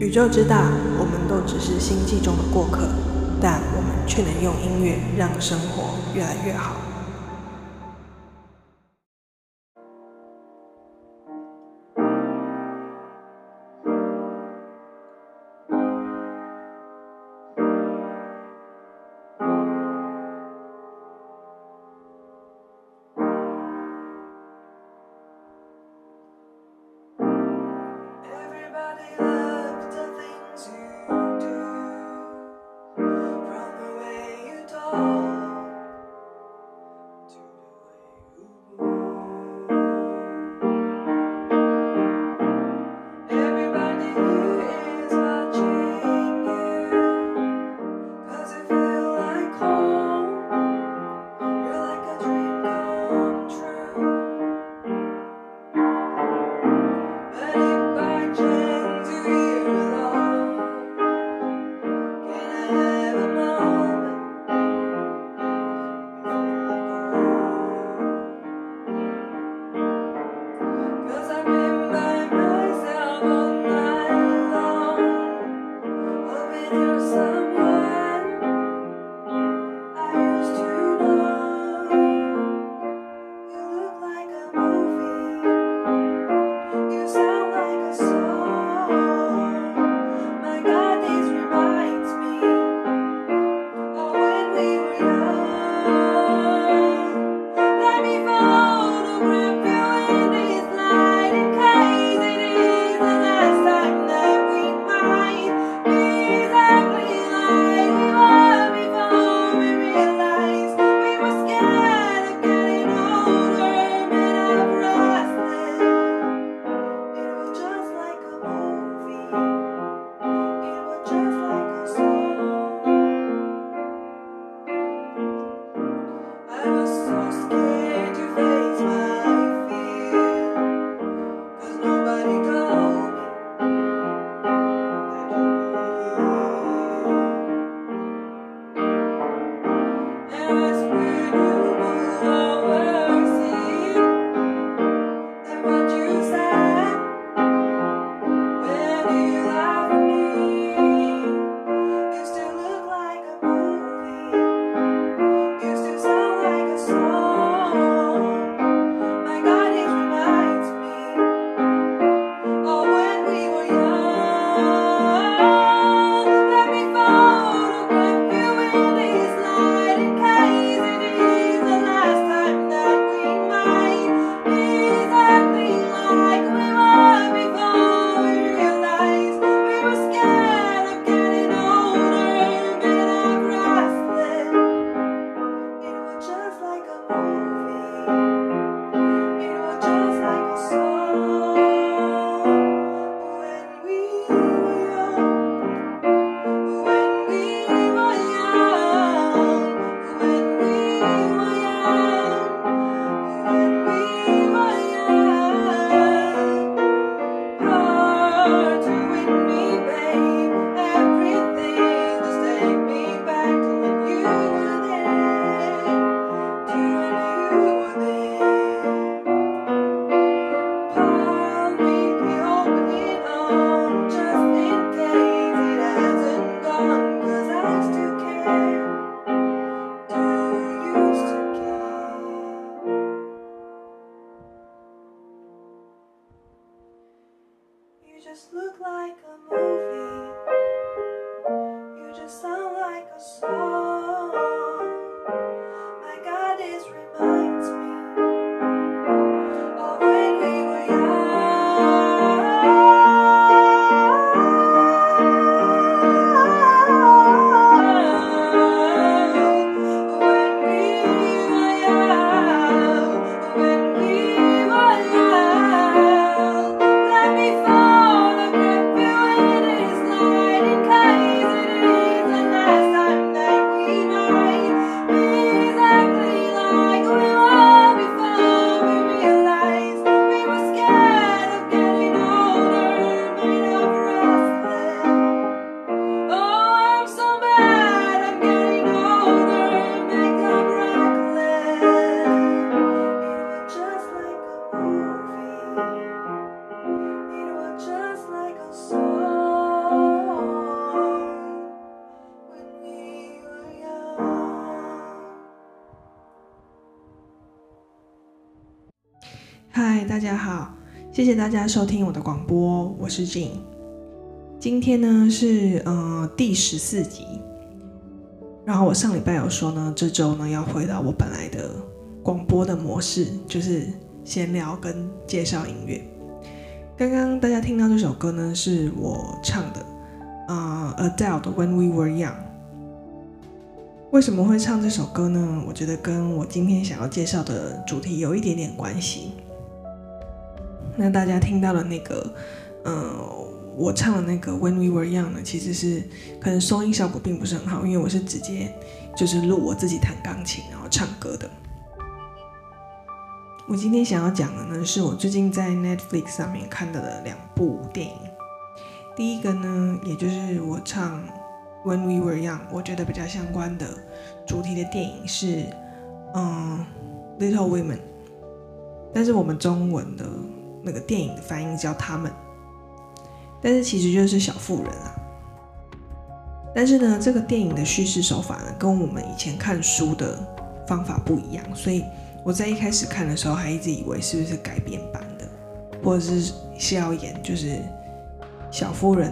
宇宙之大，我们都只是星际中的过客，但我们却能用音乐让生活越来越好。收听我的广播，我是 Jing。今天呢是呃第十四集，然后我上礼拜有说呢，这周呢要回到我本来的广播的模式，就是闲聊跟介绍音乐。刚刚大家听到这首歌呢，是我唱的，呃，Adele 的 When We Were Young。为什么会唱这首歌呢？我觉得跟我今天想要介绍的主题有一点点关系。那大家听到的那个，呃，我唱的那个 When We Were Young 呢，其实是可能收音效果并不是很好，因为我是直接就是录我自己弹钢琴然后唱歌的。我今天想要讲的呢，是我最近在 Netflix 上面看到的两部电影。第一个呢，也就是我唱 When We Were Young，我觉得比较相关的主题的电影是，嗯，Little Women。但是我们中文的那个电影的翻译叫他们，但是其实就是小妇人啊。但是呢，这个电影的叙事手法呢，跟我们以前看书的方法不一样，所以。我在一开始看的时候，还一直以为是不是改编版的，或者是是要演就是小妇人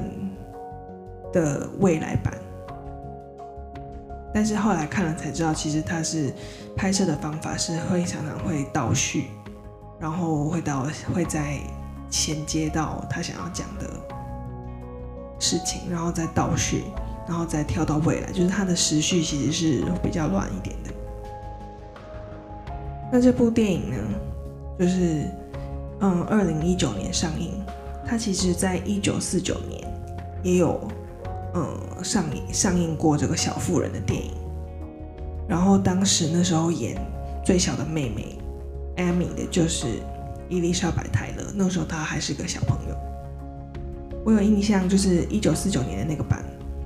的未来版。但是后来看了才知道，其实它是拍摄的方法是会常常会倒叙，然后会到会再衔接到他想要讲的事情，然后再倒叙，然后再跳到未来，就是它的时序其实是比较乱一点的。那这部电影呢，就是嗯，二零一九年上映。它其实在一九四九年也有嗯上映上映过这个小妇人的电影。然后当时那时候演最小的妹妹艾米的就是伊丽莎白泰勒，那时候她还是个小朋友。我有印象，就是一九四九年的那个版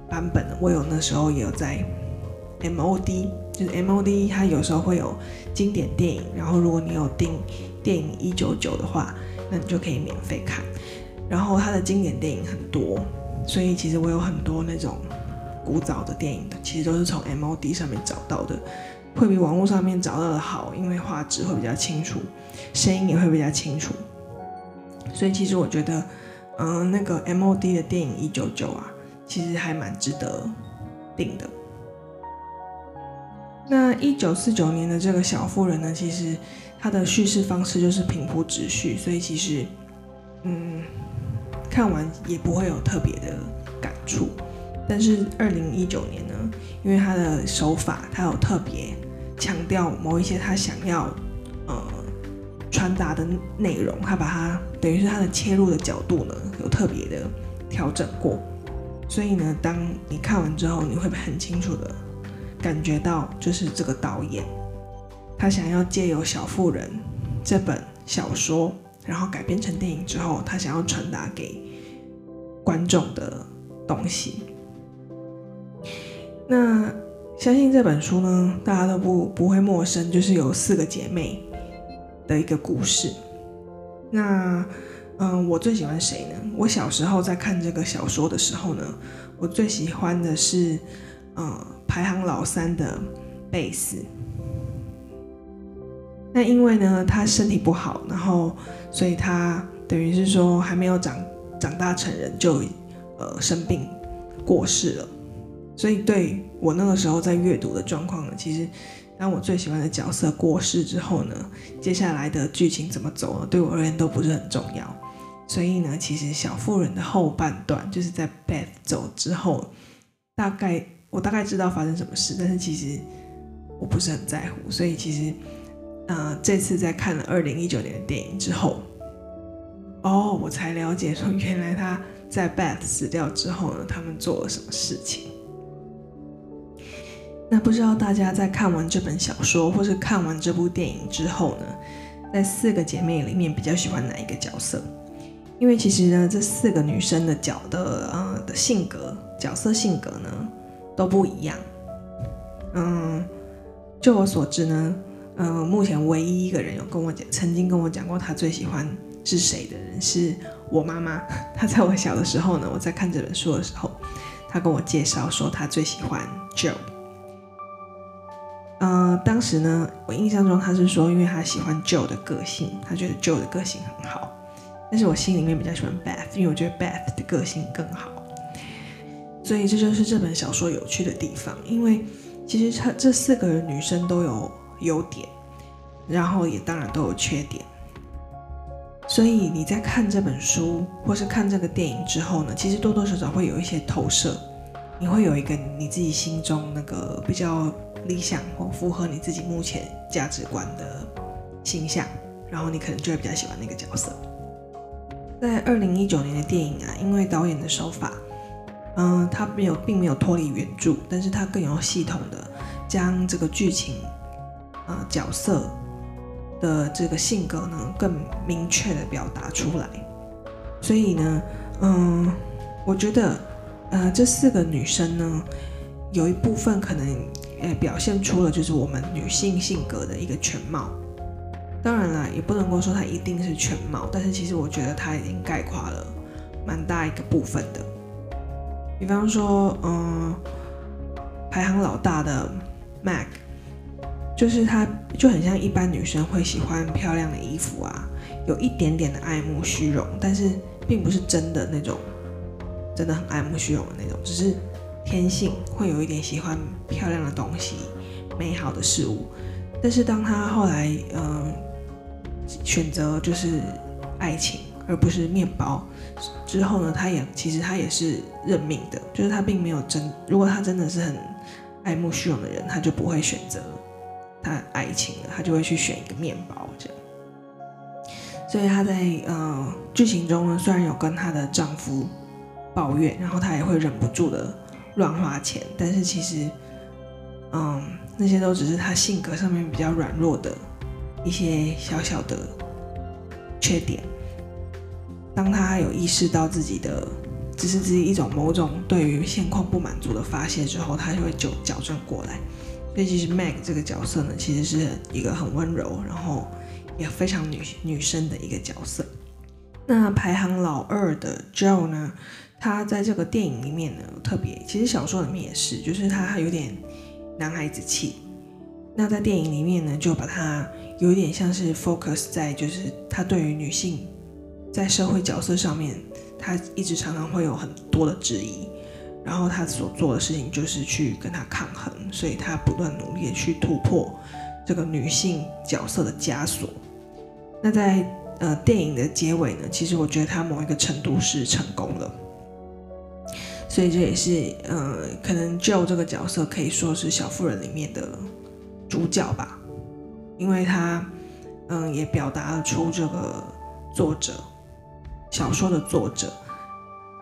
版本，我有那时候也有在 MOD。就是 MOD，它有时候会有经典电影，然后如果你有订电影一九九的话，那你就可以免费看。然后它的经典电影很多，所以其实我有很多那种古早的电影的，其实都是从 MOD 上面找到的，会比网络上面找到的好，因为画质会比较清楚，声音也会比较清楚。所以其实我觉得，嗯，那个 MOD 的电影一九九啊，其实还蛮值得订的。那一九四九年的这个小妇人呢，其实它的叙事方式就是平铺直叙，所以其实，嗯，看完也不会有特别的感触。但是二零一九年呢，因为他的手法，他有特别强调某一些他想要呃传达的内容，他把它等于是他的切入的角度呢，有特别的调整过。所以呢，当你看完之后，你会很清楚的。感觉到就是这个导演，他想要借由《小妇人》这本小说，然后改编成电影之后，他想要传达给观众的东西。那相信这本书呢，大家都不不会陌生，就是有四个姐妹的一个故事。那嗯，我最喜欢谁呢？我小时候在看这个小说的时候呢，我最喜欢的是嗯。排行老三的贝斯，那因为呢，他身体不好，然后所以他等于是说还没有长长大成人就呃生病过世了，所以对我那个时候在阅读的状况呢，其实当我最喜欢的角色过世之后呢，接下来的剧情怎么走呢，对我而言都不是很重要，所以呢，其实小妇人的后半段就是在 Beth 走之后，大概。我大概知道发生什么事，但是其实我不是很在乎，所以其实，呃，这次在看了二零一九年的电影之后，哦，我才了解说原来他在 Beth 死掉之后呢，他们做了什么事情。那不知道大家在看完这本小说或是看完这部电影之后呢，在四个姐妹里面比较喜欢哪一个角色？因为其实呢，这四个女生的角的呃的性格角色性格呢。都不一样。嗯，就我所知呢，嗯，目前唯一一个人有跟我讲，曾经跟我讲过他最喜欢是谁的人，是我妈妈。她在我小的时候呢，我在看这本书的时候，她跟我介绍说她最喜欢 Joe。呃，当时呢，我印象中他是说，因为他喜欢 Joe 的个性，他觉得 Joe 的个性很好。但是我心里面比较喜欢 Beth，因为我觉得 Beth 的个性更好。所以这就是这本小说有趣的地方，因为其实他这四个人女生都有优点，然后也当然都有缺点。所以你在看这本书或是看这个电影之后呢，其实多多少少会有一些投射，你会有一个你自己心中那个比较理想或符合你自己目前价值观的形象，然后你可能就会比较喜欢那个角色。在二零一九年的电影啊，因为导演的手法，嗯，他没有并没有脱离原著，但是他更有系统的将这个剧情，啊角色。的这个性格呢，更明确的表达出来。所以呢，嗯，我觉得，呃，这四个女生呢，有一部分可能也表现出了就是我们女性性格的一个全貌。当然啦，也不能够说它一定是全貌，但是其实我觉得它已经概括了蛮大一个部分的。比方说，嗯，排行老大的 Meg。就是她就很像一般女生会喜欢漂亮的衣服啊，有一点点的爱慕虚荣，但是并不是真的那种，真的很爱慕虚荣的那种，只是天性会有一点喜欢漂亮的东西、美好的事物。但是当她后来嗯、选择就是爱情而不是面包之后呢，她也其实她也是认命的，就是她并没有真，如果她真的是很爱慕虚荣的人，她就不会选择。他爱情了，他就会去选一个面包这样。所以他在呃剧情中呢，虽然有跟她的丈夫抱怨，然后她也会忍不住的乱花钱，但是其实，嗯，那些都只是他性格上面比较软弱的一些小小的缺点。当他有意识到自己的只是自己一种某种对于现况不满足的发泄之后，他就会纠矫正过来。所以其实 Meg 这个角色呢，其实是一个很温柔，然后也非常女女生的一个角色。那排行老二的 Joe 呢，他在这个电影里面呢，特别，其实小说里面也是，就是他有点男孩子气。那在电影里面呢，就把他有点像是 focus 在，就是他对于女性在社会角色上面，他一直常常会有很多的质疑。然后他所做的事情就是去跟他抗衡，所以他不断努力的去突破这个女性角色的枷锁。那在呃电影的结尾呢，其实我觉得他某一个程度是成功了。所以这也是呃可能 Joe 这个角色可以说是小妇人里面的主角吧，因为他嗯、也表达了出这个作者小说的作者。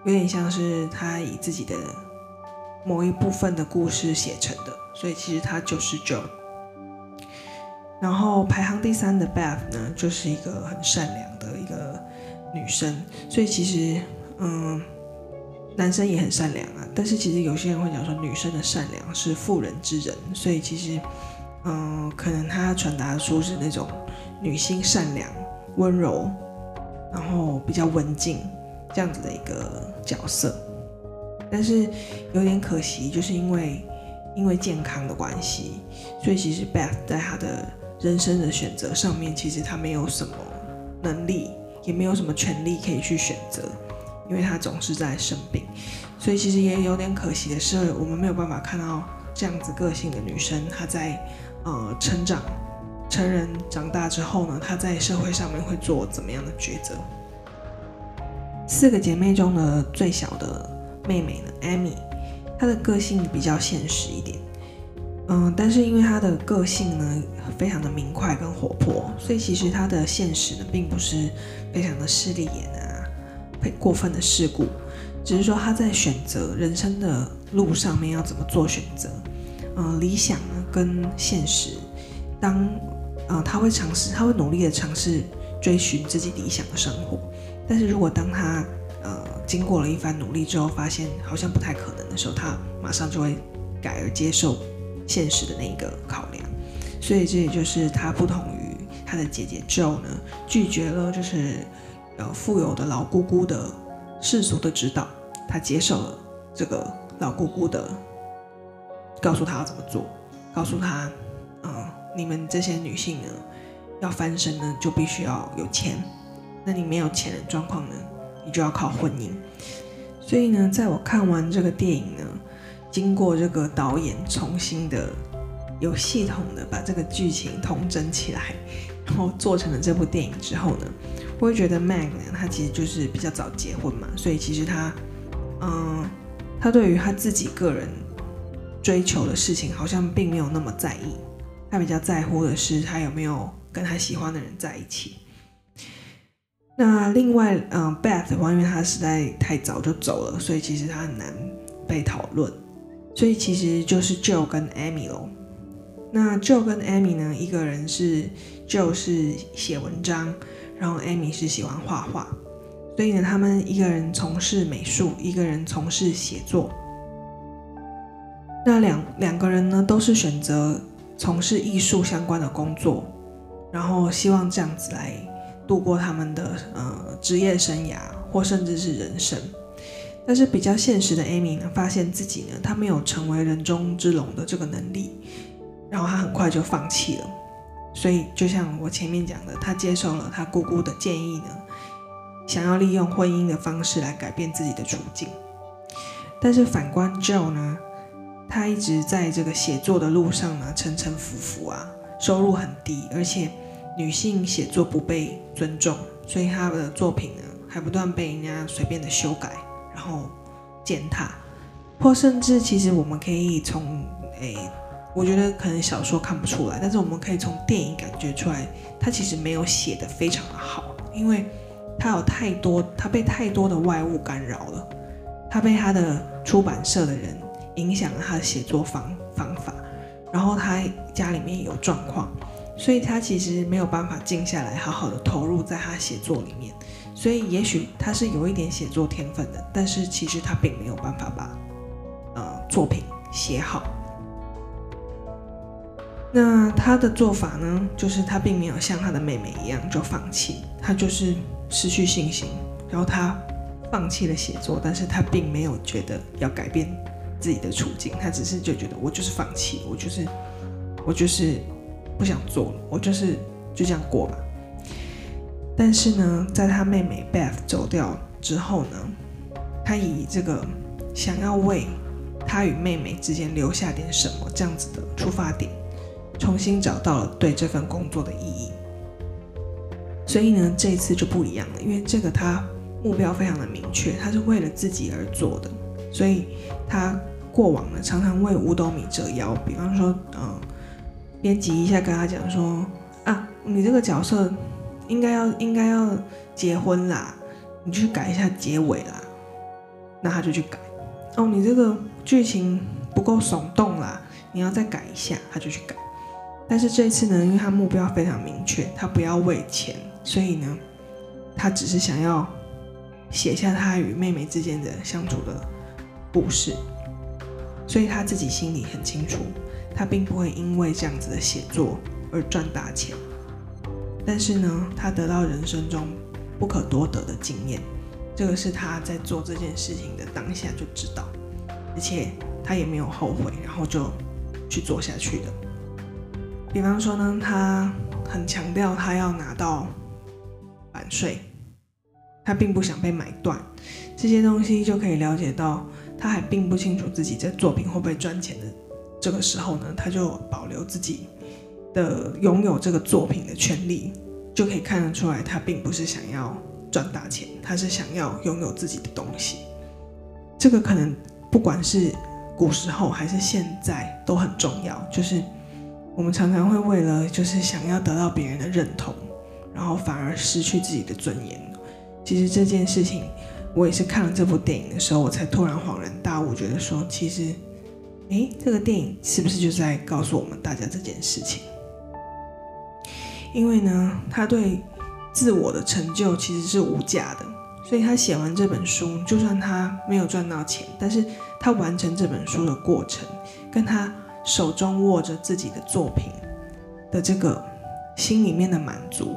有点像是他以自己的某一部分的故事写成的，所以其实他就是 Joe。然后排行第三的 Beth 呢，就是一个很善良的一个女生，所以其实嗯，男生也很善良啊。但是其实有些人会讲说，女生的善良是妇人之仁，所以其实嗯，可能他传达出是那种女性善良、温柔，然后比较文静。这样子的一个角色，但是有点可惜，就是因为因为健康的关系，所以其实 Beth 在她的人生的选择上面，其实她没有什么能力，也没有什么权利可以去选择，因为她总是在生病，所以其实也有点可惜的是，我们没有办法看到这样子个性的女生，她在呃成长、成人、长大之后呢，她在社会上面会做怎么样的抉择。四个姐妹中的最小的妹妹呢，Amy，她的个性比较现实一点，嗯，但是因为他的个性呢非常的明快跟活泼，所以其实他的现实呢并不是非常的势利眼啊，会过分的世故，只是说他在选择人生的路上面要怎么做选择，嗯，理想呢跟现实，当，呃，他会尝试，他会努力的尝试追寻自己理想的生活。但是如果当他呃经过了一番努力之后，发现好像不太可能的时候，他马上就会改而接受现实的那一个考量。所以这也就是他不同于他的姐姐 Jo 呢，拒绝了就是呃富有的老姑姑的世俗的指导，他接受了这个老姑姑的告诉他要怎么做，告诉他嗯，你们这些女性呢，要翻身呢，就必须要有钱。那你没有钱的状况呢，你就要靠婚姻。所以呢，在我看完这个电影呢，经过这个导演重新的有系统的把这个剧情统整起来，然后做成了这部电影之后呢，我会觉得 Meg 呢，她其实就是比较早结婚嘛，所以其实她，嗯，他对于他自己个人追求的事情好像并没有那么在意，他比较在乎的是他有没有跟他喜欢的人在一起。那另外，嗯，Beth 话因为他实在太早就走了，所以其实他很难被讨论，所以其实就是 Joe 跟 Amy 喽。那 Joe 跟 Amy 呢？一个人是 Joe 是写文章，然后 Amy 是喜欢画画，所以呢，他们一个人从事美术，一个人从事写作。那两两个人呢，都是选择从事艺术相关的工作，然后希望这样子来度过他们的呃职业生涯，或甚至是人生。但是比较现实的 Amy 呢，发现自己呢，她没有成为人中之龙的这个能力。然后他很快就放弃了，所以就像我前面讲的，他接受了他姑姑的建议呢，想要利用婚姻的方式来改变自己的处境。但是反观 Joe 呢，他一直在这个写作的路上呢，沉沉浮浮啊，收入很低，而且女性写作不被尊重，所以他的作品呢，还不断被人家随便的修改，然后践踏，或甚至其实我们可以从诶。我觉得可能小说看不出来，但是我们可以从电影感觉出来，他其实没有写的非常的好，因为他有太多，他被太多的外物干扰了，他被他的出版社的人影响了他的写作方方法，然后他家里面有状况，所以他其实没有办法静下来，好好的投入在他写作里面，所以也许他是有一点写作天分的，但是其实他并没有办法把呃作品写好。那他的做法呢，就是他并没有像他的妹妹一样就放弃，他就是失去信心，然后他放弃了写作，但是他并没有觉得要改变自己的处境，他只是就觉得我就是放弃，我就是我就是不想做了，我就是就这样过吧。但是呢，在他妹妹 Beth 走掉之后呢，他以这个想要为他与妹妹之间留下点什么这样子的出发点。重新找到了对这份工作的意义，所以呢，这一次就不一样了，因为这个他目标非常的明确，他是为了自己而做的，所以他过往呢常常为五斗米折腰，比方说，嗯，编辑一下跟他讲说，啊，你这个角色应该要应该要结婚啦，你去改一下结尾啦，那他就去改，哦，你这个剧情不够耸动啦，你要再改一下，他就去改。但是这次呢，因为他目标非常明确，他不要为钱，所以呢，他只是想要写下他与妹妹之间的相处的故事，所以他自己心里很清楚，他并不会因为这样子的写作而赚大钱。但是呢，他得到人生中不可多得的经验，这个是他在做这件事情的当下就知道，而且他也没有后悔，然后就去做下去的。比方说呢，他很强调他要拿到版税，他并不想被买断，这些东西就可以了解到，他还并不清楚自己这作品会不会赚钱的。这个时候呢，他就保留自己的拥有这个作品的权利，就可以看得出来，他并不是想要赚大钱，他是想要拥有自己的东西。这个可能不管是古时候还是现在都很重要，就是。我们常常会为了就是想要得到别人的认同，然后反而失去自己的尊严。其实这件事情，我也是看了这部电影的时候，我才突然恍然大悟，觉得说，其实，诶，这个电影是不是就在告诉我们大家这件事情？因为呢，他对自我的成就其实是无价的，所以他写完这本书，就算他没有赚到钱，但是他完成这本书的过程，跟他。手中握着自己的作品的这个心里面的满足，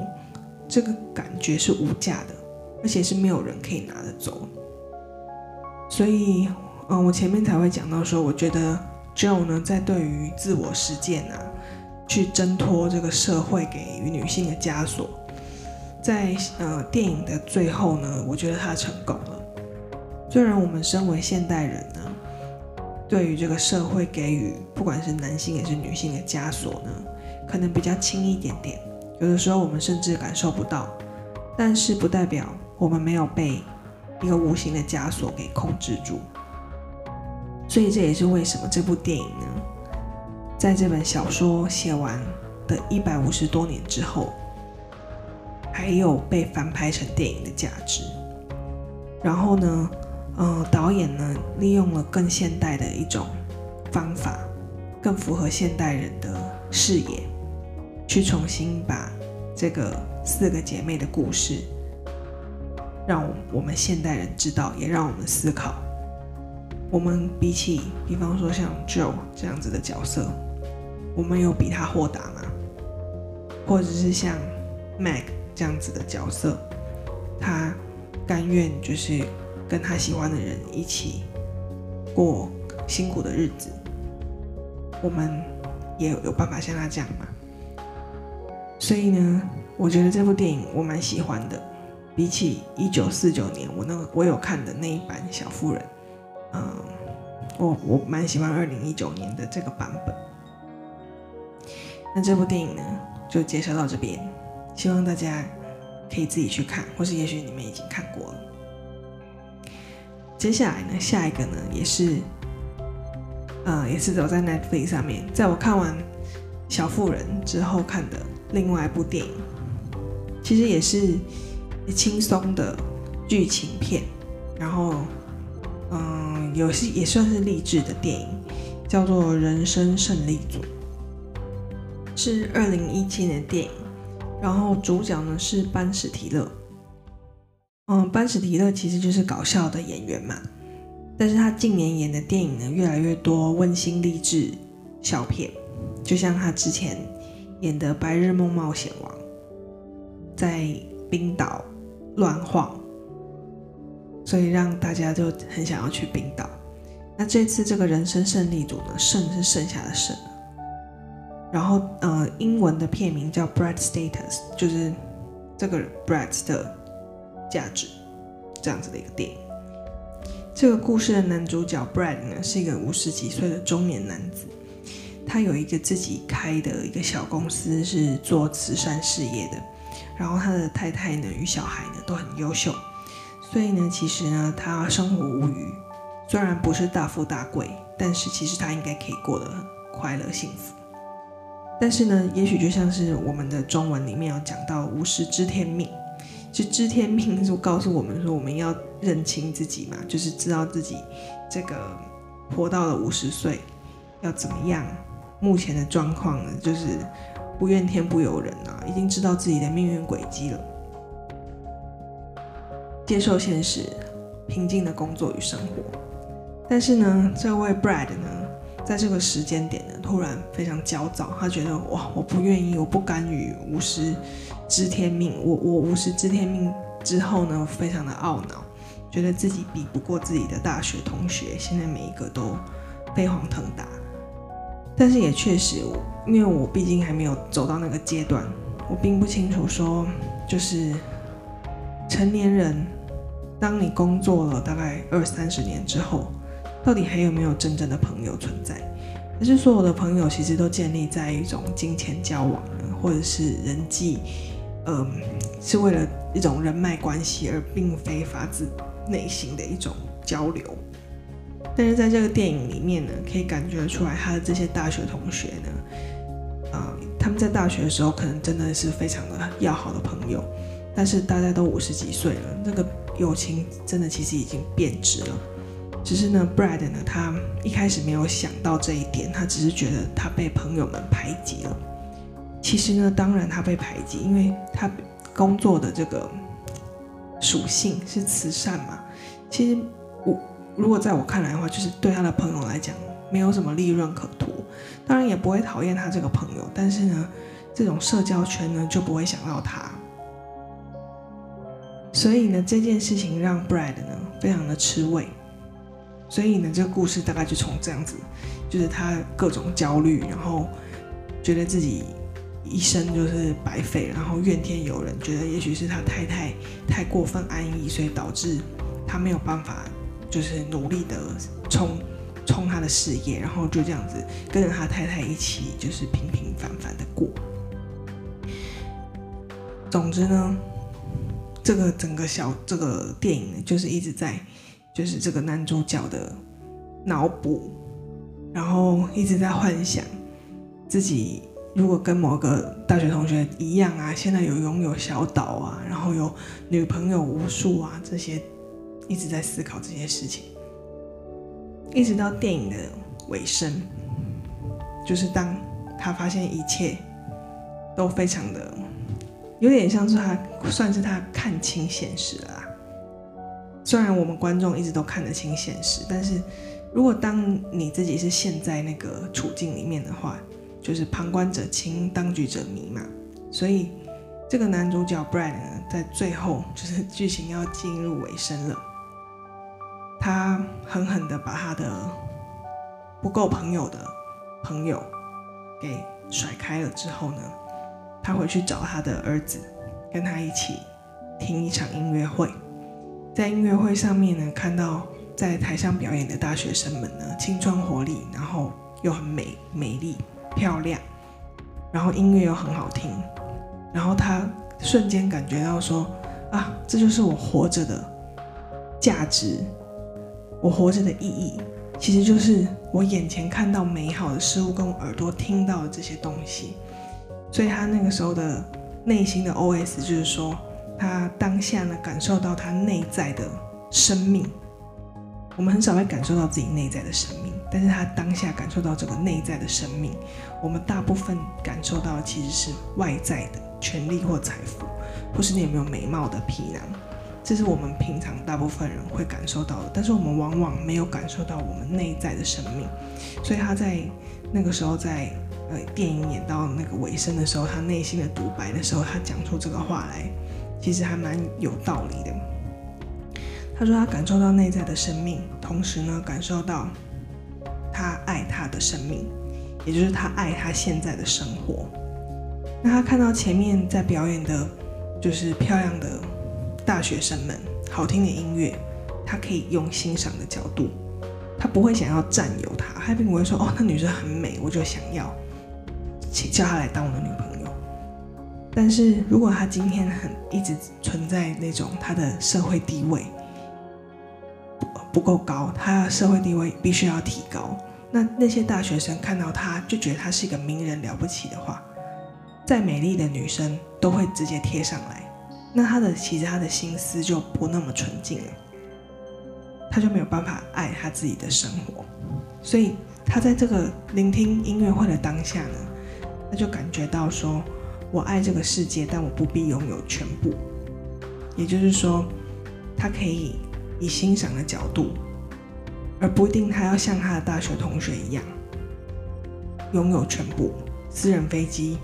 这个感觉是无价的，而且是没有人可以拿得走。所以，嗯，我前面才会讲到说，我觉得 Joe 呢，在对于自我实践啊去挣脱这个社会给予女性的枷锁。在呃电影的最后呢，我觉得他成功了。虽然我们身为现代人呢，对于这个社会给予不管是男性也是女性的枷锁呢，可能比较轻一点点，有的时候我们甚至感受不到，但是不代表我们没有被一个无形的枷锁给控制住。所以这也是为什么这部电影呢，在这本小说写完的一百五十多年之后。还有被翻拍成电影的价值。然后呢，呃，导演呢利用了更现代的一种方法，更符合现代人的视野，去重新把这个四个姐妹的故事，让我们现代人知道，也让我们思考。我们比起，比方说像 Joe 这样子的角色，我们有比他豁达吗？或者是像 Mac 这样子的角色，他甘愿就是跟他喜欢的人一起过辛苦的日子。我们也有有办法像他这样吗？所以呢，我觉得这部电影我蛮喜欢的。比起一九四九年我那个我有看的那一版《小妇人》，嗯，我我蛮喜欢二零一九年的这个版本。那这部电影呢，就介绍到这边。希望大家可以自己去看，或是也许你们已经看过了。接下来呢，下一个呢，也是，呃，也是走在 Netflix 上面，在我看完《小妇人》之后看的另外一部电影，其实也是轻松的剧情片，然后，嗯、呃，有些也算是励志的电影，叫做《人生胜利组》，是二零一七年的电影。然后主角呢是班史提勒，嗯，班史提勒其实就是搞笑的演员嘛，但是他近年演的电影呢越来越多温馨励志小片，就像他之前演的《白日梦冒险王》，在冰岛乱晃，所以让大家就很想要去冰岛。那这次这个人生胜利组呢，胜是剩下的胜。然后，呃，英文的片名叫《Brad Status》，就是这个 Brad 的价值这样子的一个电影。这个故事的男主角 Brad 呢，是一个五十几岁的中年男子，他有一个自己开的一个小公司，是做慈善事业的。然后他的太太呢，与小孩呢都很优秀，所以呢，其实呢，他生活无余。虽然不是大富大贵，但是其实他应该可以过得很快乐幸福。但是呢，也许就像是我们的中文里面有讲到“五十知天命”，就知天命就告诉我们说，我们要认清自己嘛，就是知道自己这个活到了五十岁要怎么样。目前的状况呢，就是不怨天不尤人啊，已经知道自己的命运轨迹了，接受现实，平静的工作与生活。但是呢，这位 Brad 呢？在这个时间点呢，突然非常焦躁，他觉得哇，我不愿意，我不甘于五十知天命，我我五十知天命之后呢，非常的懊恼，觉得自己比不过自己的大学同学，现在每一个都飞黄腾达。但是也确实，因为我毕竟还没有走到那个阶段，我并不清楚说，就是成年人，当你工作了大概二三十年之后。到底还有没有真正的朋友存在？还是所有的朋友其实都建立在一种金钱交往，或者是人际，嗯，是为了一种人脉关系，而并非发自内心的一种交流。但是在这个电影里面呢，可以感觉出来，他的这些大学同学呢，啊，他们在大学的时候可能真的是非常的要好的朋友，但是大家都五十几岁了，那个友情真的其实已经变质了。只是呢，Brad 呢，他一开始没有想到这一点，他只是觉得他被朋友们排挤了。其实呢，当然他被排挤，因为他工作的这个属性是慈善嘛。其实我如果在我看来的话，就是对他的朋友来讲，没有什么利润可图，当然也不会讨厌他这个朋友，但是呢，这种社交圈呢就不会想到他。所以呢，这件事情让 Brad 呢非常的吃味。所以呢，这个故事大概就从这样子，就是他各种焦虑，然后觉得自己一生就是白费，然后怨天尤人，觉得也许是他太太太过分安逸，所以导致他没有办法就是努力的冲冲他的事业，然后就这样子跟着他太太一起就是平平凡凡的过。总之呢，这个整个小这个电影呢，就是一直在就是这个男主角的脑补，然后一直在幻想自己如果跟某个大学同学一样啊，现在有拥有小岛啊，然后有女朋友无数啊，这些一直在思考这些事情。一直到电影的尾声，就是当他发现一切都非常的有点像是他算是他看清现实了啦。虽然我们观众一直都看得清现实，但是如果当你自己是陷在那个处境里面的话，就是旁观者清，当局者迷嘛。所以这个男主角 Brad 呢，在最后就是剧情要进入尾声了。他狠狠地把他的不够朋友的朋友给甩开了之后呢，他回去找他的儿子，跟他一起听一场音乐会。在音乐会上面呢，看到在台上表演的大学生们呢，青春活力，然后又很美美丽漂亮，然后音乐又很好听，然后他瞬间感觉到说啊，这就是我活着的价值。我活着的意义，其实就是我眼前看到美好的事物，跟我耳朵听到的这些东西。所以他那个时候的内心的 OS 就是说，他当下呢感受到他内在的生命。我们很少会感受到自己内在的生命，但是他当下感受到这个内在的生命。我们大部分感受到的其实是外在的权利或财富，或是你有没有美貌的皮囊。这是我们平常大部分人会感受到的，但是我们往往没有感受到我们内在的生命。所以他在那个时候，在呃电影演到那个尾声的时候，他内心的独白的时候，他讲出这个话来，其实还蛮有道理的。他说他感受到内在的生命，同时呢感受到他爱他的生命，也就是他爱他现在的生活。那他看到前面在表演的，就是漂亮的。大学生们，好听的音乐，他可以用欣赏的角度，他不会想要占有她，他并不会说哦，那女生很美，我就想要，请叫她来当我的女朋友。但是如果他今天很一直存在那种他的社会地位不不够高，他的社会地位必须要提高，那那些大学生看到他就觉得他是一个名人了不起的话，再美丽的女生都会直接贴上来。那他的其实他的心思就不那么纯净了，他就没有办法爱他自己的生活，所以他在这个聆听音乐会的当下呢，他就感觉到说，我爱这个世界，但我不必拥有全部，也就是说，他可以以欣赏的角度，而不一定他要像他的大学同学一样，拥有全部，私人飞机，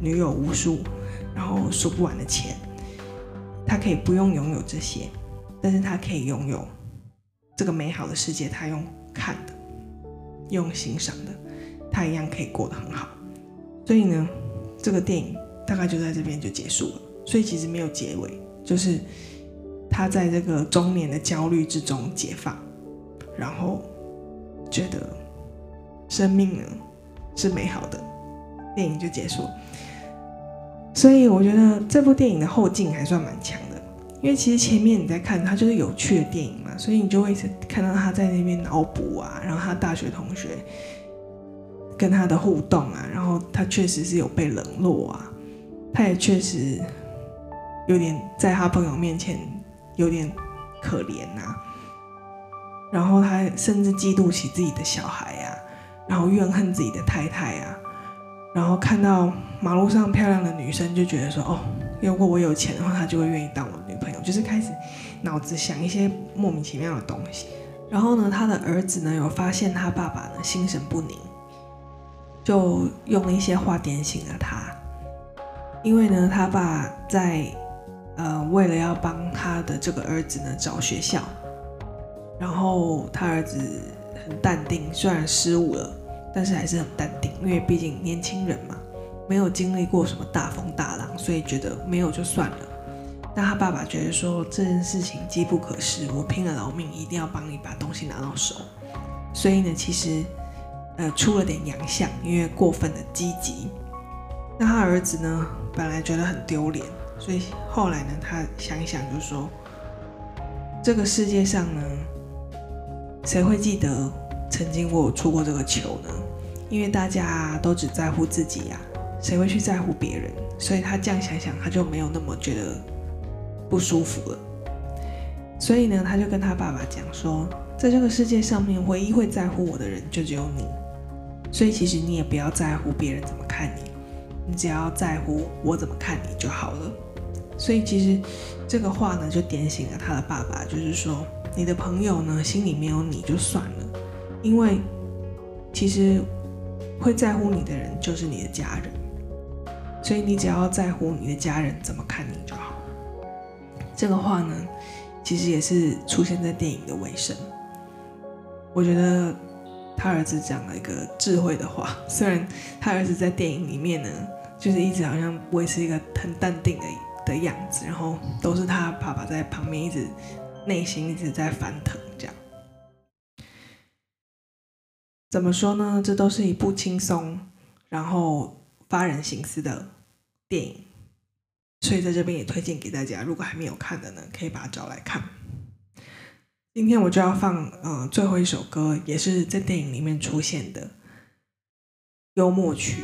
女友无数，然后数不完的钱。他可以不用拥有这些，但是他可以拥有这个美好的世界。他用看的，用欣赏的，他一样可以过得很好。所以呢，这个电影大概就在这边就结束了。所以其实没有结尾，就是他在这个中年的焦虑之中解放，然后觉得生命呢是美好的，电影就结束。所以我觉得这部电影的后劲还算蛮强的，因为其实前面你在看它就是有趣的电影嘛，所以你就会看到他在那边脑补啊，然后他大学同学跟他的互动啊，然后他确实是有被冷落啊，他也确实有点在他朋友面前有点可怜呐，然后他甚至嫉妒起自己的小孩呀，然后怨恨自己的太太啊。然后看到马路上漂亮的女生，就觉得说：“哦，如果我有钱的话，她就会愿意当我的女朋友。”就是开始脑子想一些莫名其妙的东西。然后呢，他的儿子呢有发现他爸爸呢心神不宁，就用一些话点醒了他。因为呢，他爸在呃为了要帮他的这个儿子呢找学校，然后他儿子很淡定，虽然失误了。但是还是很淡定，因为毕竟年轻人嘛，没有经历过什么大风大浪，所以觉得没有就算了。但他爸爸觉得说这件事情机不可失，我拼了老命一定要帮你把东西拿到手。所以呢，其实呃出了点洋相，因为过分的积极。那他儿子呢，本来觉得很丢脸，所以后来呢，他想一想就说，这个世界上呢，谁会记得曾经我有出过这个球呢？因为大家都只在乎自己呀。谁会去在乎别人？所以他这样想想，他就没有那么觉得不舒服了。所以呢，他就跟他爸爸讲说，在这个世界上面，唯一会在乎我的人就只有你。所以其实你也不要在乎别人怎么看你，你只要在乎我怎么看你就好了。所以其实这个话呢，就点醒了他的爸爸，就是说，你的朋友呢，心里没有你就算了，因为其实会在乎你的人就是你的家人。所以你只要在乎你的家人怎么看你就好。这个话呢，其实也是出现在电影的尾声。我觉得他儿子讲了一个智慧的话，虽然他儿子在电影里面呢，就是一直好像维持一个很淡定的的样子，然后都是他爸爸在旁边一直内心一直在翻腾这样。怎么说呢？这都是一部轻松，然后。发人省思的电影，所以在这边也推荐给大家。如果还没有看的呢，可以把它找来看。今天我就要放呃最后一首歌，也是在电影里面出现的幽默曲。